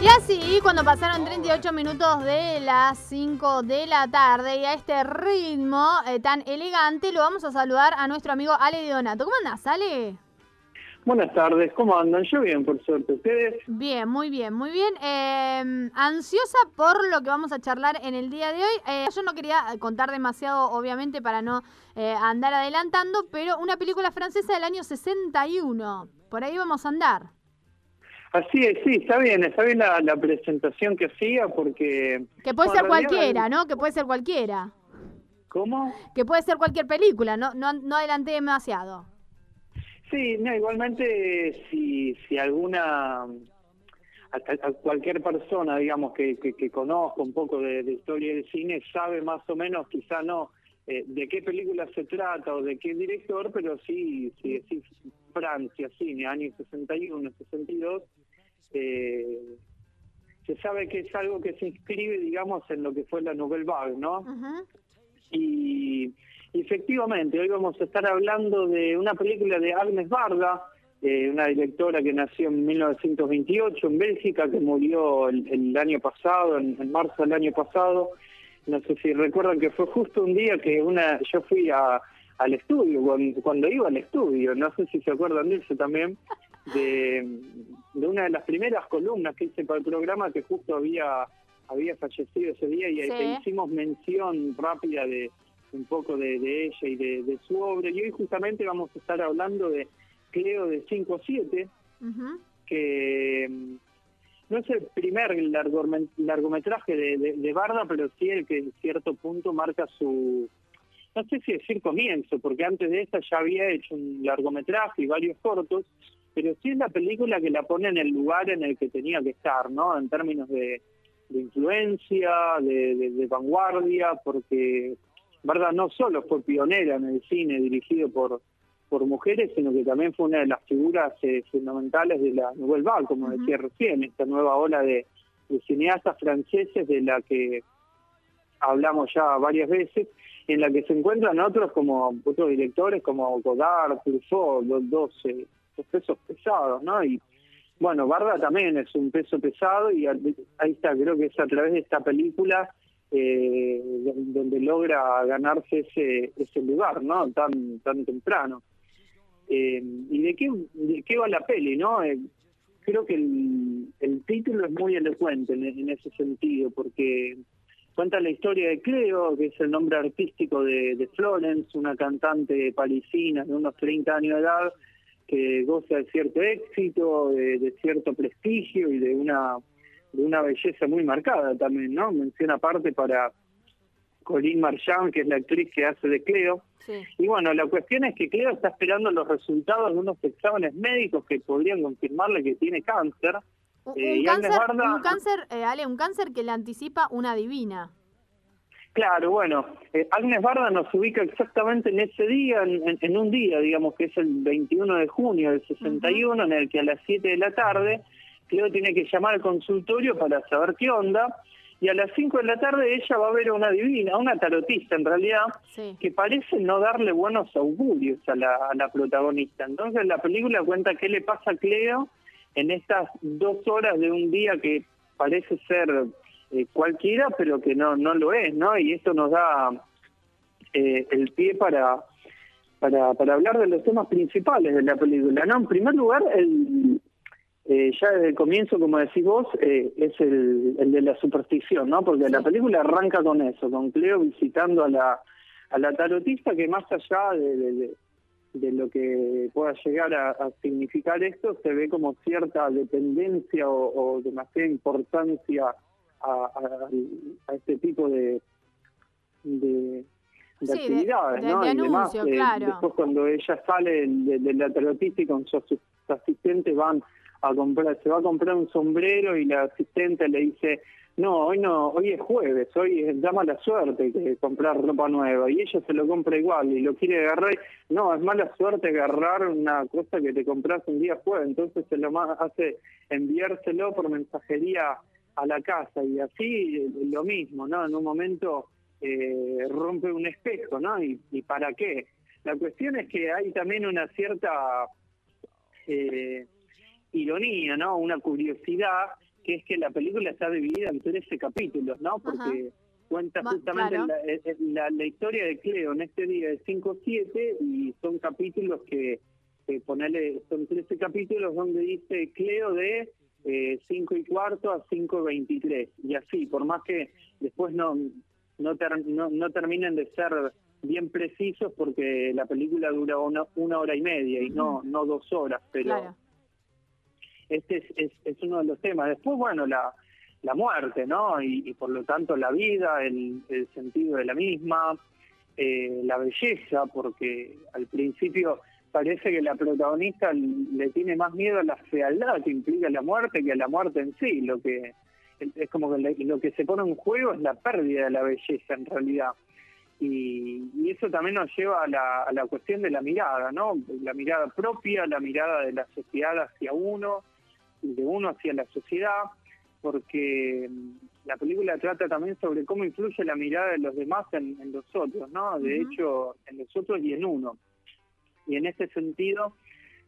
Y así, cuando pasaron 38 minutos de las 5 de la tarde y a este ritmo eh, tan elegante, lo vamos a saludar a nuestro amigo Ale Donato. ¿Cómo andás, Ale? Buenas tardes, ¿cómo andan? Yo bien, por suerte. ¿Ustedes? Bien, muy bien, muy bien. Eh, ansiosa por lo que vamos a charlar en el día de hoy. Eh, yo no quería contar demasiado, obviamente, para no eh, andar adelantando, pero una película francesa del año 61. Por ahí vamos a andar. Así es, sí, está bien, está bien la, la presentación que hacía porque... Que puede ser realidad- cualquiera, ¿no? Que puede ser cualquiera. ¿Cómo? Que puede ser cualquier película, no, no, no adelanté demasiado. Sí, no, igualmente si, si alguna... A, a- a cualquier persona, digamos, que, que, que conozca un poco de, de historia del cine, sabe más o menos, quizá no, eh, de qué película se trata o de qué director, pero sí, si decís Francia, cine, años 61, 62, eh, se sabe que es algo que se inscribe, digamos, en lo que fue la Nouvelle Vague, ¿no? Y y efectivamente, hoy vamos a estar hablando de una película de Agnes Varda, eh, una directora que nació en 1928 en Bélgica, que murió el, el año pasado, en, en marzo del año pasado. No sé si recuerdan que fue justo un día que una yo fui a, al estudio, cuando, cuando iba al estudio, no sé si se acuerdan de eso también, de, de una de las primeras columnas que hice para el programa que justo había había fallecido ese día y Sí. e hicimos mención rápida de un poco de, de ella y de, de su obra. Y hoy justamente vamos a estar hablando de Cleo de 5-7, Ujú. que mm, no es el primer largometraje de, de, de Barda, pero sí el que en cierto punto marca su, no sé si decir comienzo, porque antes de esta ya había hecho un largometraje y varios cortos, pero sí es la película que la pone en el lugar en el que tenía que estar, ¿no? En términos de, de influencia, de vanguardia, porque Barda no solo fue pionera en el cine dirigido por por mujeres, sino que también fue una de las figuras eh, fundamentales de la Nouvelle Vague, como decía recién, esta nueva ola de, de cineastas franceses de la que hablamos ya varias veces, en la que se encuentran otros como otros directores como Godard, Truffaut, los dos, eh, pesos pesados, ¿no? Y bueno, Barda también es un peso pesado y ahí está, creo que es a través de esta película eh, donde logra ganarse ese ese lugar, ¿no? Tan tan temprano. Eh, ¿Y de qué, de qué va la peli, no? Eh, creo que el, el título es muy elocuente en, ese sentido, porque cuenta la historia de Cleo, que es el nombre artístico de, Florence, una cantante parisina de unos 30 años de edad, que goza de cierto éxito, de cierto prestigio y de una de una belleza muy marcada también, ¿no? Menciona aparte para Colin Marchand, que es la actriz que hace de Cleo, Sí. y bueno, la cuestión es que Cleo está esperando los resultados de unos exámenes médicos que podrían confirmarle que tiene cáncer. Un, Eh, un y cáncer, Barda- un cáncer, eh, Ale, un cáncer que le anticipa una divina. Claro, bueno, eh, Agnes Barda nos ubica exactamente en ese día, en, en- en un día, digamos que es el 21 de junio del 61, en el que a las 7 de la tarde Cleo tiene que llamar al consultorio para saber qué onda, y a las 5 de la tarde ella va a ver a una divina, una tarotista en realidad, Sí. que parece no darle buenos augurios a la, a la protagonista. Entonces la película cuenta qué le pasa a Cleo en estas dos horas de un día que parece ser eh, cualquiera, pero que no, no lo es, ¿no? Y esto nos da eh, el pie para, para, para hablar de los temas principales de la película, ¿no? En primer lugar, el, eh, ya desde el comienzo, como decís vos, eh, es el, el de la superstición, ¿no? Porque la película arranca con eso, con Cleo visitando a la, a la tarotista, que más allá de, de- lo que pueda llegar a, a significar esto, se ve como cierta dependencia o, o demasiada importancia a, a- a este tipo de, de, de Sí, de- actividades, de- ¿no? y demás, eh, después cuando ella sale de, de la tarotista y con sus asistentes van a comprar, se va a comprar un sombrero y la asistente le dice, no, hoy no, hoy es jueves, hoy es, da mala suerte que comprar ropa nueva y ella se lo compra igual y lo quiere agarrar, no, es mala suerte agarrar una cosa que te compras un día jueves, entonces se lo hace enviárselo por mensajería a la casa y así eh, lo mismo, ¿no? En un momento eh, rompe un espejo, ¿no? ¿Y, y para qué? La cuestión es que hay también una cierta eh, ironía, ¿no? Una curiosidad, que es que la película está dividida en 13 capítulos, ¿no? Porque cuenta justamente eh, eh, la, la, historia de Cleo en este día de 5-7 y son capítulos que, ponerle, son 13 capítulos donde dice Cleo de eh, 5 y cuarto a 5.23 y así, por más que después no, no, no, no terminen de ser bien precisos porque la película dura una, una hora y media y no, no dos horas, pero este es, es, uno de los temas. Después, bueno, la, la muerte, ¿no? Y, por lo tanto la vida, el, el sentido de la misma, eh, la belleza, porque al principio parece que la protagonista le tiene más miedo a la fealdad que implica la muerte que a la muerte en sí. Lo que es como que lo que se pone en juego es la pérdida de la belleza en realidad. Y, eso también nos lleva a la, a la cuestión de la mirada, ¿no? La mirada propia, la mirada de la sociedad hacia uno, y de uno hacia la sociedad, porque mm, la película trata también sobre cómo influye la mirada de los demás en, los otros, ¿no? De hecho, en los otros y en uno. Y en ese sentido,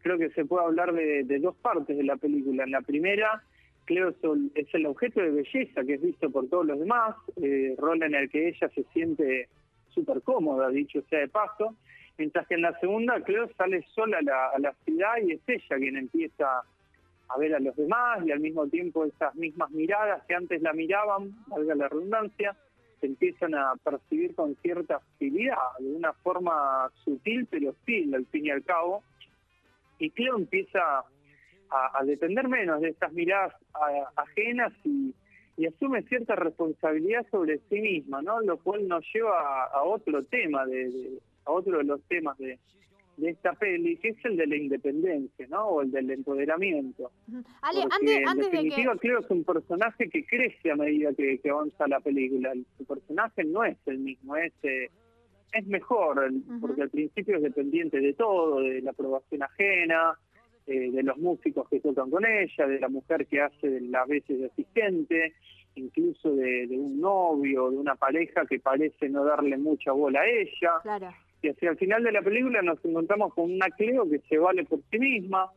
creo que se puede hablar de, de dos partes de la película. En la primera, Cleo es el objeto de belleza que es visto por todos los demás, eh, rol en el que ella se siente súper cómoda, dicho sea de paso, mientras que en la segunda Cleo sale sola a la, a la ciudad y es ella quien empieza a ver a los demás y al mismo tiempo esas mismas miradas que antes la miraban, valga la redundancia, se empiezan a percibir con cierta hostilidad, de una forma sutil pero hostil al fin y al cabo. Y Cleo empieza a, depender menos de estas miradas ajenas y, asume cierta responsabilidad sobre sí misma, ¿no? Lo cual nos lleva a, otro tema, de, a otro de los temas de, de esta peli, que es el de la independencia, ¿no? O el del empoderamiento. Ale, antes, en definitiva, creo que es un personaje que crece a medida que, avanza la película. Su personaje no es el mismo, es, eh, es mejor, porque al principio es dependiente de todo, de la aprobación ajena, eh, de los músicos que tocan con ella, de la mujer que hace las veces de asistente, incluso de, de un novio, de una pareja que parece no darle mucha bola a ella. Claro y hacia el final de la película nos encontramos con una Cleo que se vale por sí misma,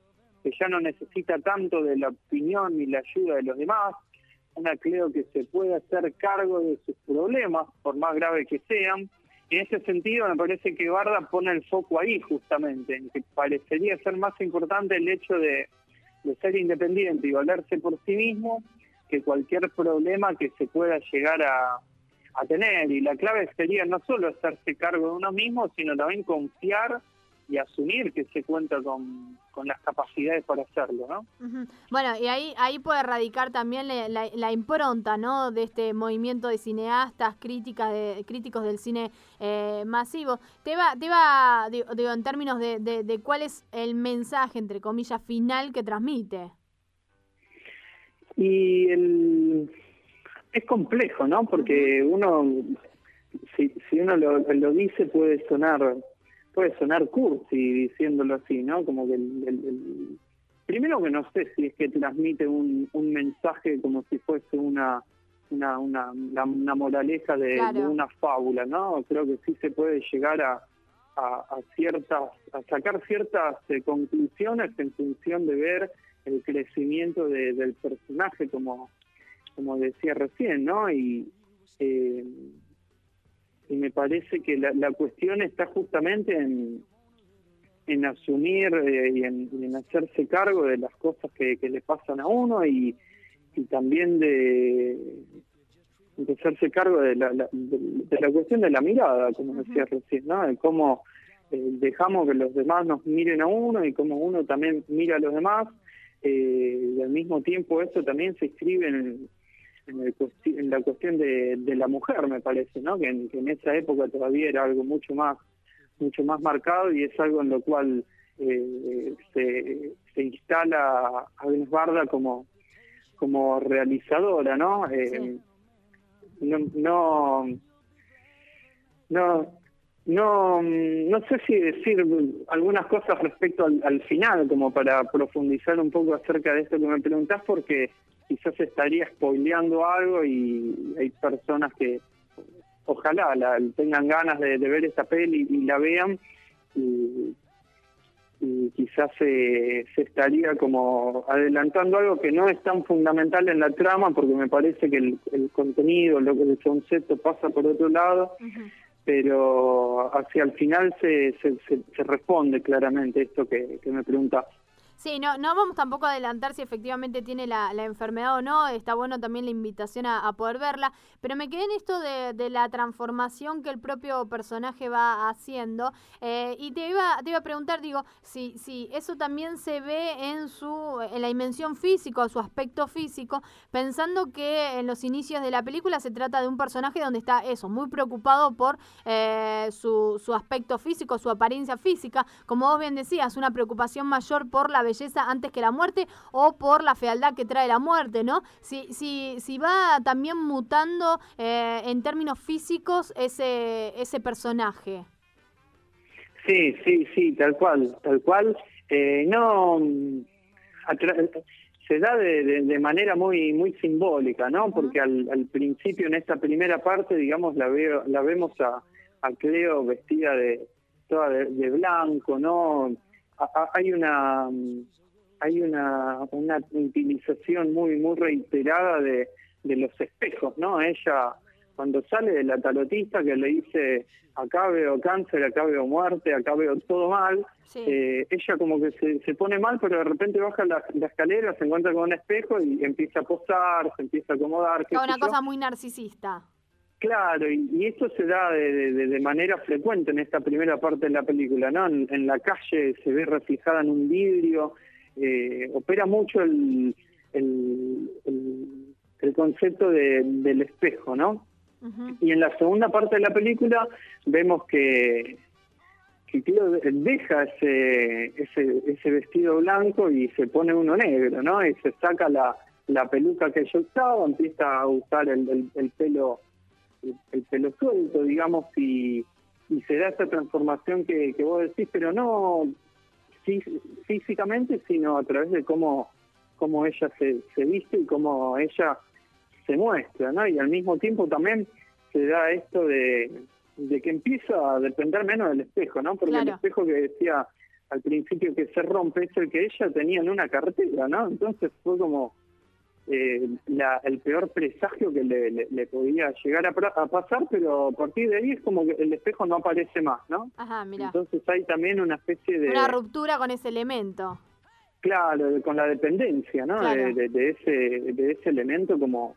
que ya no necesita tanto de la opinión ni la ayuda de los demás, una Cleo que se puede hacer cargo de sus problemas, por más graves que sean. Y en ese sentido me parece que Barda pone el foco ahí justamente, en que parecería ser más importante el hecho de, de ser independiente y valerse por sí mismo que cualquier problema que se pueda llegar a, a tener. Y la clave sería no solo hacerse cargo de uno mismo, sino también confiar y asumir que se cuenta con, con las capacidades para hacerlo, ¿no? Bueno, y ahí ahí puede radicar también la, impronta, ¿no? De este movimiento de cineastas, críticas de, críticos del cine eh, masivo. Te va, te va digo, en términos de, de, cuál es el mensaje, entre comillas, final que transmite. Y el, es complejo, ¿no? Porque uno, si, si uno lo, lo dice, puede sonar puede sonar cursi diciéndolo así, ¿no? Como que el, primero que no sé si es que transmite un, un mensaje como si fuese una una, una, una, moraleja de, una fábula, ¿no? Creo que sí se puede llegar a, a, ciertas, a sacar ciertas eh, conclusiones en función de ver el crecimiento del personaje como como decía recién, ¿no? Y, eh, y me parece que la, cuestión está justamente en, en asumir eh, y, en, hacerse cargo de las cosas que, le pasan a uno y, y también de, de, hacerse cargo de la, de, la cuestión de la mirada, como decía recién, ¿no? De cómo eh, dejamos que los demás nos miren a uno y cómo uno también mira a los demás. y al mismo tiempo eso también se escribe en, en, la cuestión de, la mujer, me parece, ¿no? Que en, esa época todavía era algo mucho más mucho más marcado y es algo en lo cual eh, se, se instala Agnes Barda como como realizadora, ¿no? Eh, no, no, no, no, no sé si decir algunas cosas respecto al, al, final, como para profundizar un poco acerca de esto que me preguntás, porque quizás estaría spoileando algo y hay personas que ojalá la, tengan ganas de, ver esta peli y la vean y, y quizás se, se estaría como adelantando algo que no es tan fundamental en la trama porque me parece que el, el contenido, lo que el concepto pasa por otro lado, pero hacia el final se, se, se, responde claramente esto que, que me preguntas. Sí, no, no vamos tampoco a adelantar si efectivamente tiene la, la enfermedad o no, está bueno también la invitación a, poder verla, pero me quedé en esto de, de, la transformación que el propio personaje va haciendo eh, y te iba, te iba a preguntar, digo, si, si eso también se ve en, su, en la dimensión física, su aspecto físico, pensando que en los inicios de la película se trata de un personaje donde está eso, muy preocupado por eh, su, su aspecto físico, su apariencia física, como vos bien decías, una preocupación mayor por la belleza antes que la muerte o por la fealdad que trae la muerte, ¿no? Si, si, si va también mutando eh, en términos físicos ese, ese personaje. Sí, sí, sí, tal cual, tal cual. Eh, no, se da de, de, manera muy muy simbólica, ¿no? Porque al, al, principio en esta primera parte, digamos, la veo, la vemos a, a Cleo vestida de toda de blanco, ¿no? Hay una hay una, una utilización muy muy reiterada de, de los espejos, ¿no? Ella cuando sale de la tarotista que le dice acá veo cáncer, acá veo muerte, acá veo todo mal, eh, ella como que se, se, pone mal, pero de repente baja la, escalera, se encuentra con un espejo y empieza a posar, se empieza a acomodar. Es una cosa muy narcisista. Claro, y, esto se da de, de, manera frecuente en esta primera parte de la película, ¿no? En, la calle se ve reflejada en un vidrio, eh, opera mucho el, el, el, concepto de, del espejo, ¿no? Y en la segunda parte de la película vemos que, que deja ese, ese, ese vestido blanco y se pone uno negro, ¿no? Y se saca la, la peluca que yo usaba, empieza a usar el, el pelo el, pelo suelto, digamos, y, y se da esa transformación que, que vos decís, pero no físicamente, sino a través de cómo, cómo ella se, se viste y cómo ella se muestra, ¿no? Y al mismo tiempo también se da esto de, de que empieza a depender menos del espejo, ¿no? Porque el espejo que decía al principio que se rompe es el que ella tenía en una cartera, ¿no? Entonces fue como eh, la, el peor presagio que le, le, podía llegar a, pasar, pero a partir de ahí es como que el espejo no aparece más, ¿no? Ajá, mira. Entonces hay también una especie de... Una ruptura con ese elemento. Claro, con la dependencia, ¿no? De, de, ese, de ese elemento como,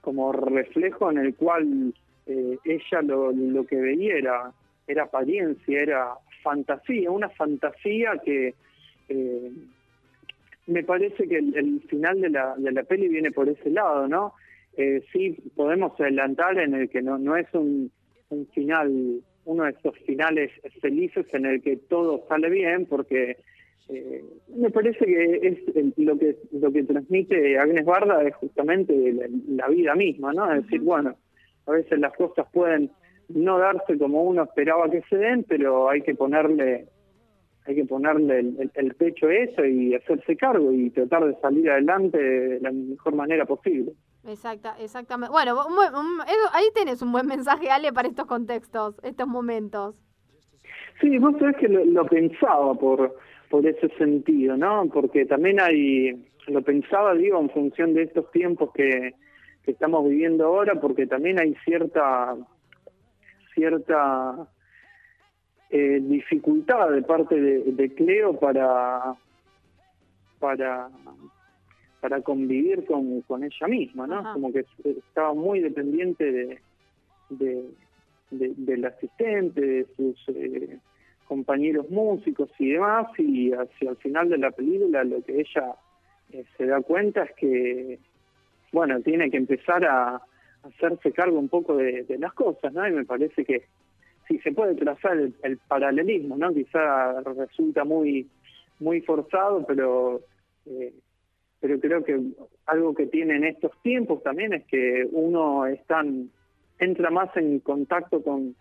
como reflejo en el cual eh, ella lo, lo que veía era, era apariencia, era fantasía, una fantasía que... Eh, me parece que el, final de la, de la peli viene por ese lado, ¿no? Eh, sí, podemos adelantar en el que no, no es un, un final, uno de esos finales felices en el que todo sale bien, porque eh, me parece que es lo que lo que transmite Agnes Barda es justamente la, vida misma, ¿no? Es decir, bueno, a veces las cosas pueden no darse como uno esperaba que se den, pero hay que ponerle hay que ponerle el, pecho a eso y hacerse cargo y tratar de salir adelante de la mejor manera posible. Exacta, exactamente. Bueno, ahí tenés un buen mensaje, Ale, para estos contextos, estos momentos. Sí, vos sabés que lo, pensaba por, por ese sentido, ¿no? Porque también hay, lo pensaba, digo, en función de estos tiempos que, que estamos viviendo ahora, porque también hay cierta, cierta eh, dificultad de parte de, Cleo para para para convivir con, con ella misma, ¿no? Como que estaba muy dependiente de, de, del asistente, de sus eh, compañeros músicos y demás, y hacia el final de la película lo que ella eh, se da cuenta es que, bueno, tiene que empezar a, hacerse cargo un poco de, de las cosas, ¿no? Y me parece que si se puede trazar el, paralelismo, ¿no? Quizá resulta muy muy forzado, pero eh, pero creo que algo que tiene en estos tiempos también es que uno está entra más en contacto con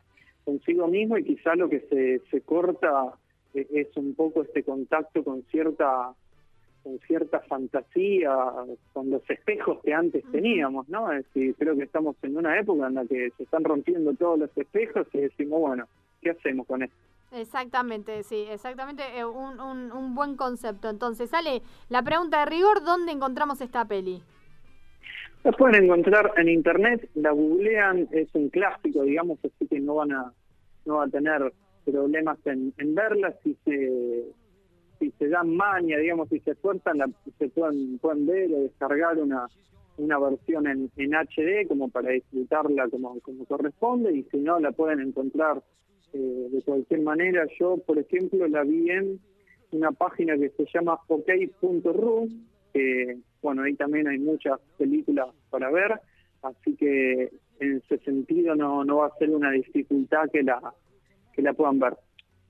consigo mismo y quizá lo que se, se corta eh, es un poco este contacto con cierta con cierta fantasía, con los espejos que antes teníamos, ¿no? Es decir, creo que estamos en una época en la que se están rompiendo todos los espejos y decimos, bueno, ¿qué hacemos con esto? Exactamente, sí, exactamente, eh, un, un, un buen concepto. Entonces, sale la pregunta de rigor, ¿dónde encontramos esta peli? La pueden encontrar en internet, la googlean, es un clásico, digamos, así que no van a no va a tener problemas en, en verla si se si se dan maña, digamos, si se esfuerzan, la, se pueden pueden ver o descargar una una versión en, en HD como para disfrutarla como, como corresponde y si no la pueden encontrar eh, de cualquier manera. Yo, por ejemplo, la vi en una página que se llama ok.ru, que bueno, ahí también hay muchas películas para ver, así que en ese sentido no, no va a ser una dificultad que la, que la puedan ver.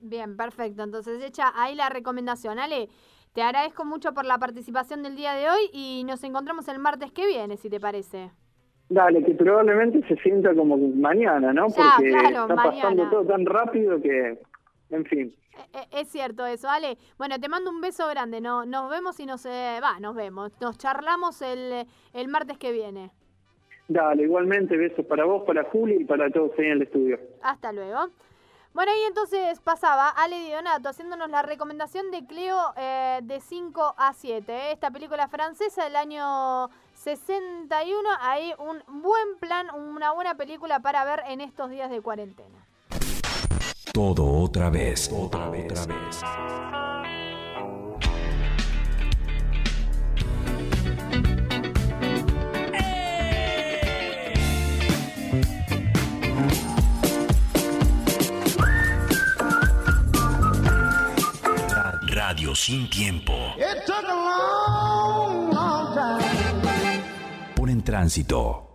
Bien, perfecto. Entonces, hecha ahí la recomendación. Ale, te agradezco mucho por la participación del día de hoy y nos encontramos el martes que viene, si te parece. Dale, que probablemente se sienta como mañana, ¿no? Porque está pasando todo tan rápido que, en fin. E, e, es cierto eso, Ale. Bueno, te mando un beso grande. No, nos vemos y nos... Eh, va, nos vemos. Nos charlamos el, el martes que viene. Dale, igualmente besos para vos, para Juli y para todos ahí en el estudio. Hasta luego. Bueno, y entonces pasaba Ale Dionato haciéndonos la recomendación de Cleo eh, de 5 a 7. Eh. Esta película francesa del año 61. Ahí un buen plan, una buena película para ver en estos días de cuarentena. Todo otra vez. Otra vez. Radio sin tiempo. Por en tránsito.